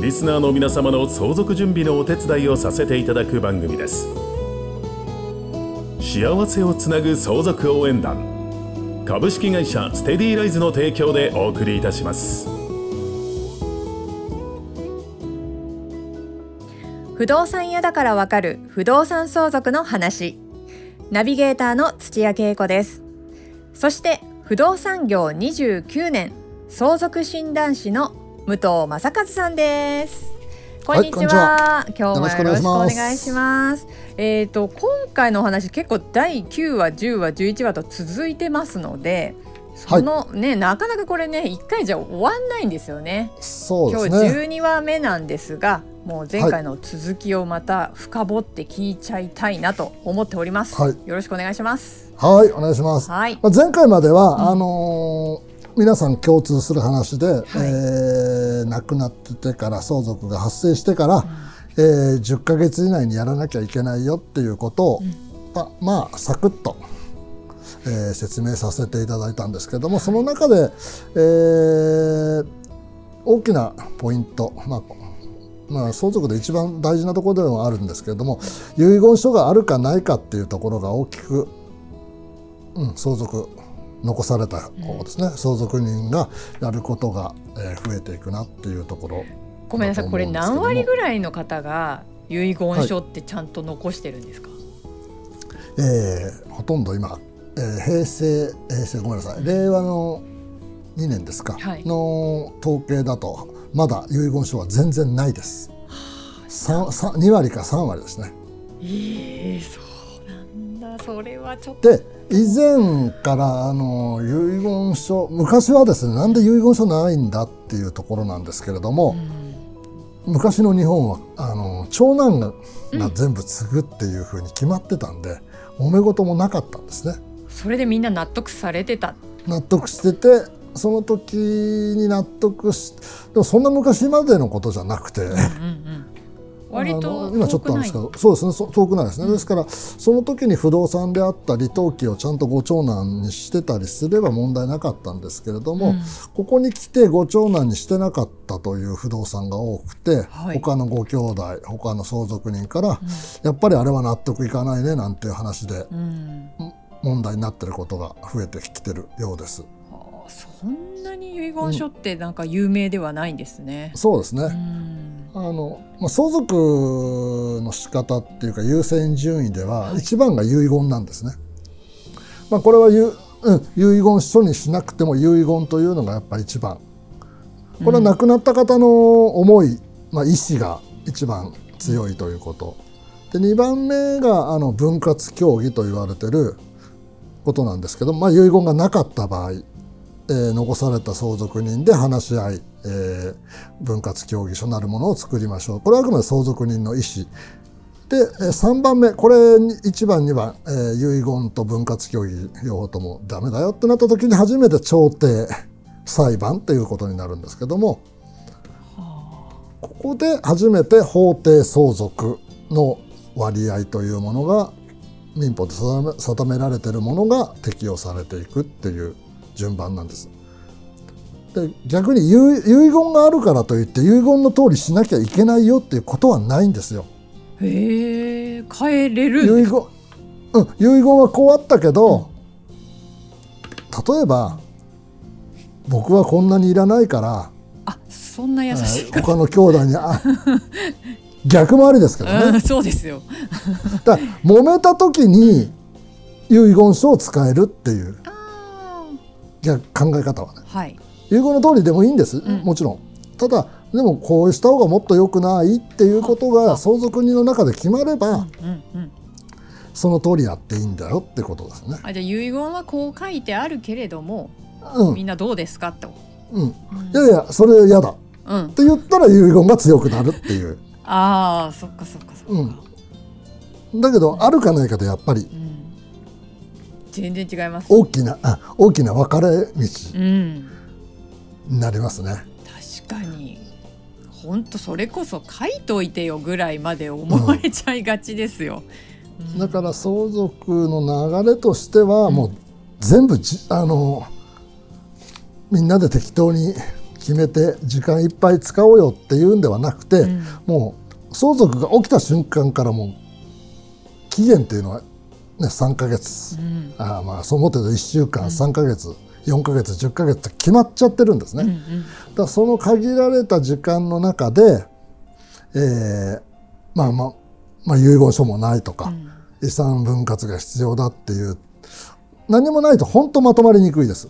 リスナーの皆様の相続準備のお手伝いをさせていただく番組です。幸せをつなぐ相続応援団。株式会社ステディライズの提供でお送りいたします。不動産屋だからわかる不動産相続の話。ナビゲーターの土屋恵子です。そして不動産業29年相続診断士の武藤正和さんです。こんにちは,、今日もよろしくお願いします。えっ、ー、と今回のお話結構第9話10話11話と続いてますのでその、はい、ねなかなかこれね1回じゃ終わんないんですよね。そうですね。今日12話目なんですがもう前回の続きをまた深掘って聞いちゃいたいなと思っております、はい、よろしくお願いします。はいお願いします、はい、まあ、前回までは、うん、あのー皆さん共通する話で、はい、えー、亡くなっててから相続が発生してから、うん、えー、10ヶ月以内にやらなきゃいけないよっていうことを、うん、ままあサクッと、えー、説明させていただいたんですけどもその中で、えー、大きなポイント、まあまあ、相続で一番大事なところではあるんですけれども遺言書があるかないかっていうところが大きく、うん、相続残された方ですね、うん、相続人がやることが、えー、増えていくなっていうところごめんなさい。これ何割ぐらいの方が遺言書ってちゃんと残してるんですか、はい、えー、ほとんど今、えー、平成平成ごめんなさい。令和の2年ですか、はい、の統計だとまだ遺言書は全然ないです。はあ、2割か3割ですね。えー、そうそれはちょっと。で以前からあの遺言書昔はですねなんで遺言書ないんだっていうところなんですけれども、うん、昔の日本はあの長男がが全部継ぐっていうふうに決まってたんで、うん、揉め事もなかったんですね。それでみんな納得されてた納得しててその時に納得しでもそんな昔までのことじゃなくて、うんうんうん、割と今ちょっとあるんですけどそうですね遠くないですね、うん、ですからその時に不動産であったり登記をちゃんとご長男にしてたりすれば問題なかったんですけれども、うん、ここに来てご長男にしてなかったという不動産が多くて、はい、他のご兄弟他の相続人から、うん、やっぱりあれは納得いかないねなんていう話で、問題になってることが増えてきてるようです。そんなに遺言書ってなんか有名ではないんですね。そうですね。あのまあ、相続の仕方っていうか優先順位では一番が遺言なんですね。まあ、これはゆ、うん、遺言書にしなくても遺言というのがやっぱり一番。これは亡くなった方の思い、まあ、意思が一番強いということ。で2番目があの分割協議と言われてることなんですけど、まあ、遺言がなかった場合えー、残された相続人で話し合い、えー、分割協議書なるものを作りましょう。これはあくまで相続人の意思で3番目これ1番2番、えー、遺言と分割協議両方ともダメだよってなった時に初めて調停裁判ということになるんですけどもここで初めて法定相続の割合というものが民法で定められているものが適用されていくっていう順番なんです。で逆に遺言があるからといって遺言の通りしなきゃいけないよっていうことはないんですよ。へえ変えれる遺言うん遺言はこうあったけど、うん、例えば僕はこんなにいらないからあそんな優しい、他の兄弟にあ逆回りですけどね、うん、そうですよ。だ揉めた時に遺言書を使えるっていうじゃ考え方はね、はい、遺言の通りでもいいんです、うん、もちろん。ただでもこうした方がもっと良くないっていうことが相続人の中で決まれば、その通りやっていいんだよってことですね。あじゃあ遺言はこう書いてあるけれども、うん、みんなどうですかと。うん、いやいやそれ嫌だ、うん、って言ったら遺言が強くなるっていう。ああそっかそっかそっか、うん、だけどあるかないかでやっぱりうん全然違います。大きなあ大きな分かれ道。うん。になりますね。確かに。本当それこそ書いといてよぐらいまで思われちゃいがちですよ、うん。だから相続の流れとしてはもう全部じあのみんなで適当に決めて時間いっぱい使おうよっていうんではなくて、うん。もう相続が起きた瞬間からもう期限っていうのは、ね、3ヶ月、うん。あまあそう思ってると1週間、うん。3ヶ月4ヶ月10ヶ月って決まっちゃってるんですね。うんうんだその限られた時間の中で、えーまあまあ、まあ、遺言書もないとか、うん。遺産分割が必要だっていう何もないと本当まとまりにくいです。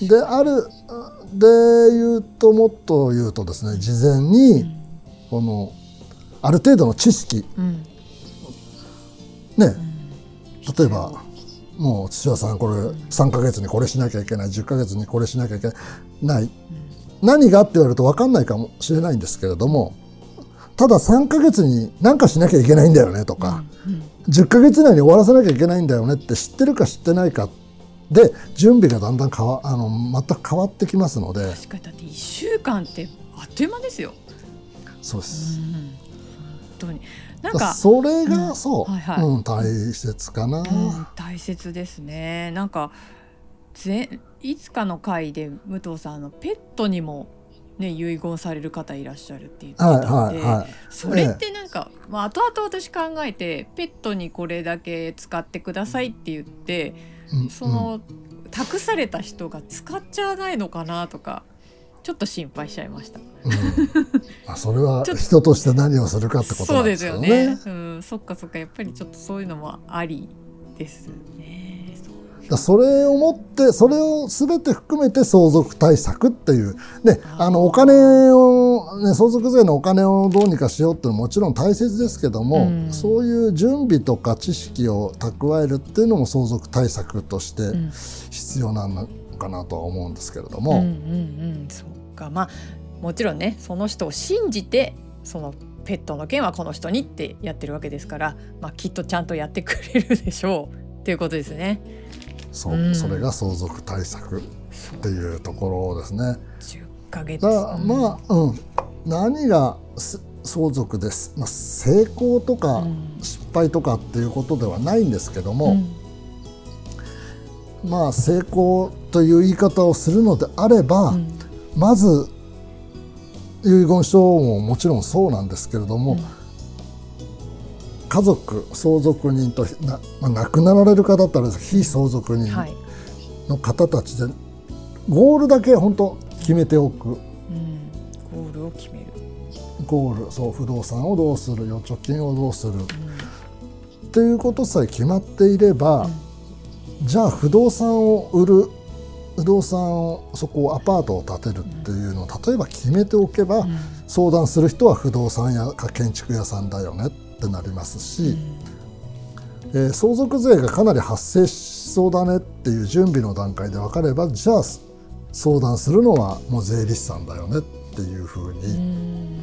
であるで言うともっと言うとですね事前にこのある程度の知識うん。ねうん例えばもう土屋さんこれ3ヶ月にこれしなきゃいけない10ヶ月にこれしなきゃいけない。何がって言われると分かんないかもしれないんですけれどもただ3ヶ月に何かしなきゃいけないんだよねとか、うん10ヶ月以内に終わらせなきゃいけないんだよねって知ってるか知ってないかで準備がだんだん変わあの全く変わってきますので。確かに。だって1週間ってあっという間ですよ、そうです。うん、本当になんだかそれうん。がそう、はいはい。うん、大切かな。うん、大切ですね。なんかぜいつかの回で武藤さんあのペットにもね遺言される方いらっしゃるって言ってはいたんで、はいはい。それってなんか、まあ後々私考えてペットにこれだけ使ってくださいって言ってうん。その、託された人が使っちゃわないのかなとかちょっと心配しちゃいました。うん。あそれは人として何をするかってことそうんですよね。うん、そっかそっかやっぱりちょっとそういうのもありですね。そう。だそれをもってそれを全て含めて相続対策っていう。ねあのお金を、ね、相続税のお金をどうにかしようっていうのはもちろん大切ですけども、うん。そういう準備とか知識を蓄えるっていうのも相続対策としてうん。必要なのかなとは思うんですけれども、うんうんうん、そうかまあもちろんねその人を信じてそのペットの件はこの人にってやってるわけですから、まあ、きっとちゃんとやってくれるでしょう。っていうことですね。そううん。それが相続対策っていうところですね。10ヶ月。まあ、うん、何がす相続です、まあ、成功とかうん。失敗とかっていうことではないんですけども、うん。まあ成功という言い方をするのであれば、うんまず遺言書ももちろんそうなんですけれども、うん。家族相続人とな、まあ、亡くなられる方だったら非相続人はい。の方たちで、ゴールだけ本当決めておく。うん、ゴールを決める。ゴールそう不動産をどうする預貯金をどうする。っていうことさえ決まっていれば、じゃあ不動産を売る不動産をそこをアパートを建てるっていうのを例えば決めておけば、うん。相談する人は不動産屋か建築屋さんだよねってなりますし、えー相続税がかなり発生しそうだねっていう準備の段階で分かればじゃあ相談するのはもう税理士さんだよねっていうふうに、うん。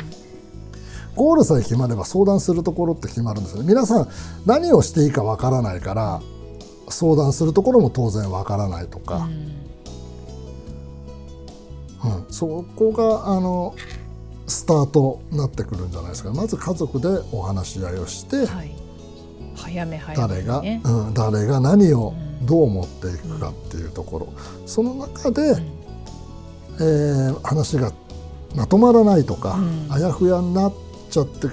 ゴールさえ決まれば相談するところって決まるんですよね。皆さん何をしていいか分からないから相談するところも当然分からないとか、うんそこがあのスタートになってくるんじゃないですか。まず家族でお話し合いをして、はい、早め早め誰が。うん、誰が何をうん。どう持っていくかっていうところ、その中で、えー話がまとまらないとか、うん。あやふやになっちゃって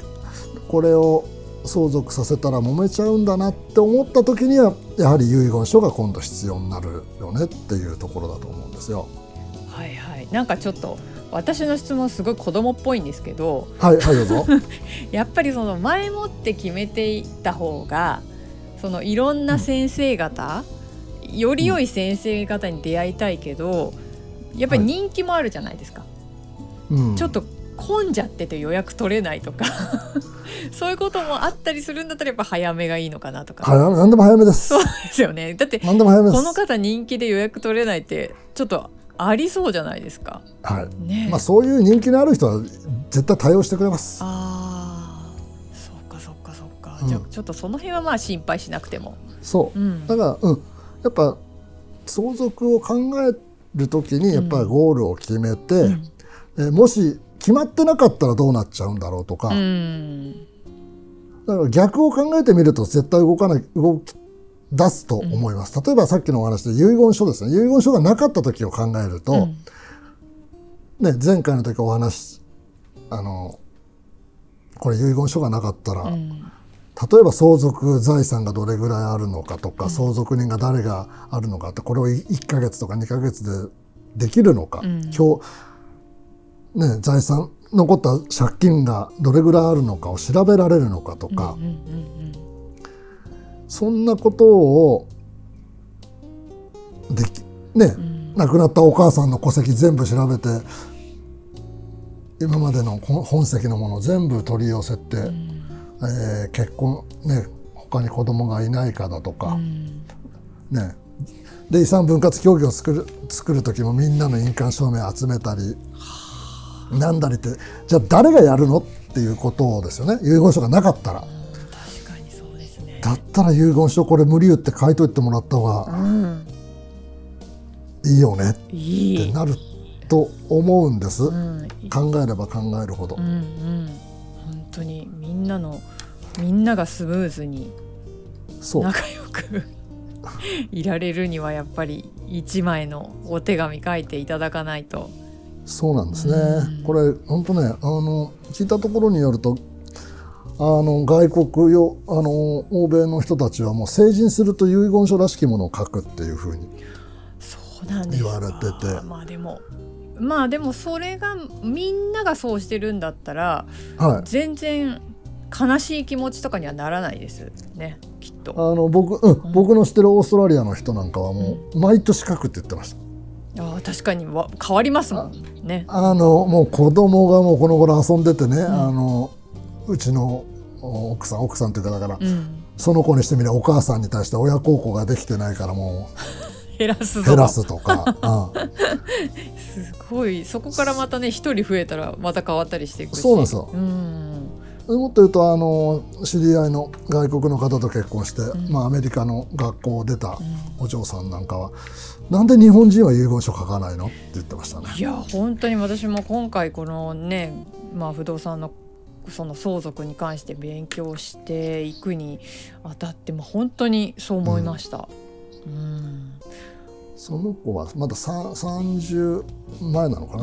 これを相続させたら揉めちゃうんだなって思った時にはやはり遺言書が今度必要になるよねっていうところだと思うんですよ。はいはい、なんかちょっと私の質問すごい子供っぽいんですけどはい、はい、どうぞ。やっぱりその前もって決めていった方がそのいろんな先生方、より良い先生方に出会いたいけどやっぱり人気もあるじゃないですか、うん、ちょっと混んじゃってて予約取れないとか そういうこともあったりするんだったらやっぱ早めがいいのかなとか、何でも早めです。そうですよねだって何でも早めです。この方人気で予約取れないってちょっとありそうじゃないですか。はい。ね。えまあそういう人気のある人は絶対対応してくれます。あうん、じゃあちょっとその辺はまあ心配しなくても。そう、うん、だからうん。やっぱ相続を考える時にやっぱりゴールを決めて、うん、えもし決まってなかったらどうなっちゃうんだろうとか、うん、だから逆を考えてみると絶対動かない動き出すと思います、例えばさっきのお話で遺言書ですね。遺言書がなかった時を考えると、ね、前回の時お話あのこれ遺言書がなかったら、うん、例えば相続財産がどれぐらいあるのかとか、うん、相続人が誰があるのかってこれを1か月とか2か月でできるのか、うん、今日、ね、財産残った借金がどれぐらいあるのかを調べられるのかとか、そんなことをできね、亡くなったお母さんの戸籍全部調べて今までの本籍のものを全部取り寄せて、うん、えー、結婚ね他に子供がいないかだとか、うん、ね。で遺産分割協議を作る作る時もみんなの印鑑証明集めたりなんだりってじゃあ誰がやるのっていうことですよね。遺言書がなかったら。だったら遺言書これ無理言って書いといてもらった方がいいよねってなると思うんです、うん、考えれば考えるほど、うんうん、本当にみんなのみんながスムーズに仲良く いられるにはやっぱり一枚のお手紙書いていただかないと。そうなんですね、うん、これ本当ねあの聞いたところによるとあの外国よあの欧米の人たちはもう成人すると遺言書らしきものを書くっていうふうに言われてて。まあでもまあでもそれがみんながそうしてるんだったら、はい、全然悲しい気持ちとかにはならないですね。きっと。あの僕,、うん、うん、僕の知ってるオーストラリアの人なんかはもう毎年書くって言ってました、あ確かにわ変わりますもんね。あのもう子供がもうこの頃遊んでてね、うん、あのうちの奥さん奥さんというかだから、うん、その子にしてみればお母さんに対して親孝行ができてないからもう 減らす減らすとか、うん、すごい。そこからまたね一人増えたらまた変わったりしていくそうなんですよ、もっと言うとあの知り合いの外国の方と結婚して、うん、まあ、アメリカの学校を出たお嬢さんなんかは、うん、なんで日本人は遺言書書かないの？って言ってましたね。いや本当に私も今回このね、まあ、不動産のその相続に関して勉強していくにあたっても本当にそう思いました。うん、うんその子はまだ30前なのかな、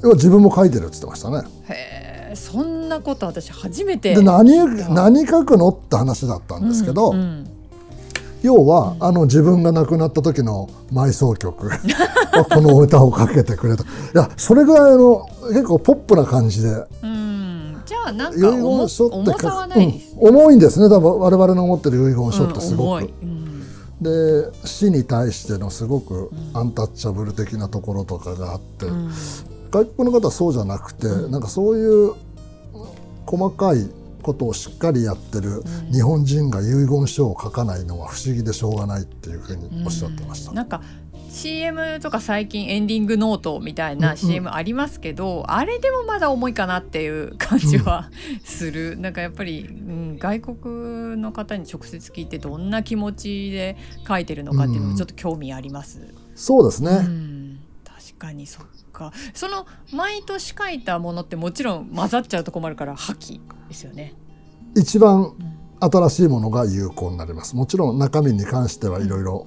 要は自分も書いてるって言ってましたね。へえそんなこと私初めて。で何何書くのって話だったんですけど、うんうん、要は、うん、あの自分が亡くなった時の埋葬曲。この歌をかけてくれといやそれぐらいの結構ポップな感じで。じゃあなんか重さはないです、ね、重いんですね。多分我々の持ってる遺言書ってすごく。うんで死に対してのすごくアンタッチャブル的なところとかがあって、うん、外国の方はそうじゃなくて、うん、なんかそういう細かいことをしっかりやってる日本人が遺言書を書かないのは不思議でしょうがないっていうふうにおっしゃってました。うん、なんか CM とか最近エンディングノートみたいな CM ありますけど、うんうん、あれでもまだ重いかなっていう感じはする、うん、なんかやっぱり、うん、外国の方に直接聞いてどんな気持ちで書いてるのかっていうのもちょっと興味あります。うん、そうですね、うん、確かにそっか。その毎年書いたものってもちろん混ざっちゃうと困るから破棄ですよね。一番新しいものが有効になります。もちろん中身に関してはいろいろ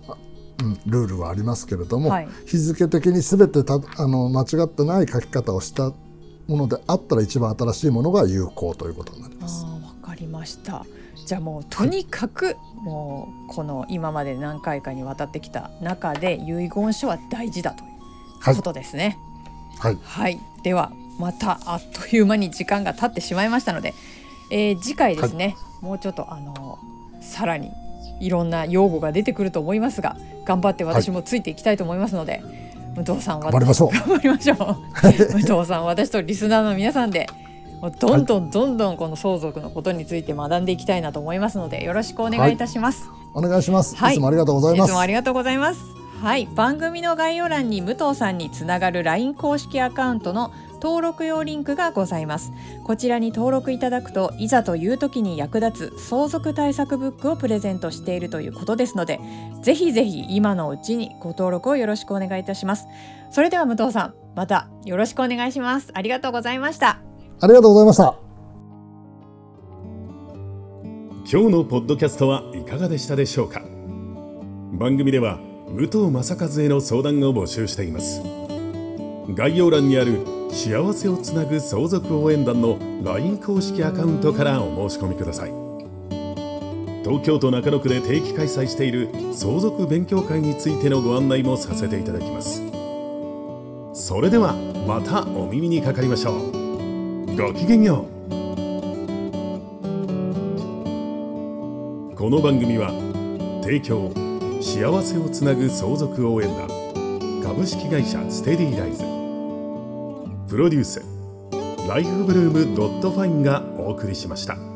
うん、ルールはありますけれども、はい、日付的に全てたあの間違ってない書き方をしたものであったら一番新しいものが有効ということになります。わかりました。じゃあもうとにかく、はい、もうこの今まで何回かにわたってきた中で遺言書は大事だということですね。はい、はい、ではまたあっという間に時間が経ってしまいましたので、えー、次回ですね、もうちょっとあのさらにいろんな用語が出てくると思いますが頑張って私もついていきたいと思いますので、はい、武藤さん頑張りましょう。頑張りましょう。武藤さん私とリスナーの皆さんでもうどんどんどんどんこの相続のことについて学んでいきたいなと思いますのでよろしくお願いいたします、はい、お願いします、はい、いつもありがとうございます。いつもありがとうございます。はい。番組の概要欄に武藤さんにつながる LINE 公式アカウントの登録用リンクがございます。こちらに登録いただくといざという時に役立つ相続対策ブックをプレゼントしているということですのでぜひぜひ今のうちにご登録をよろしくお願いいたします。それでは武藤さんまたよろしくお願いします。ありがとうございました。ありがとうございました。今日のポッドキャストはいかがでしたでしょうか。番組では武藤正和への相談を募集しています。概要欄にある幸せをつなぐ相続応援団の LINE 公式アカウントからお申し込みください。東京都中野区で定期開催している相続勉強会についてのご案内もさせていただきます。それではまたお耳にかかりましょう。ごきげんよう。この番組は提供幸せをつなぐ相続応援団株式会社ステディライズ。プロデュースライフブルームドットファインがお送りしました。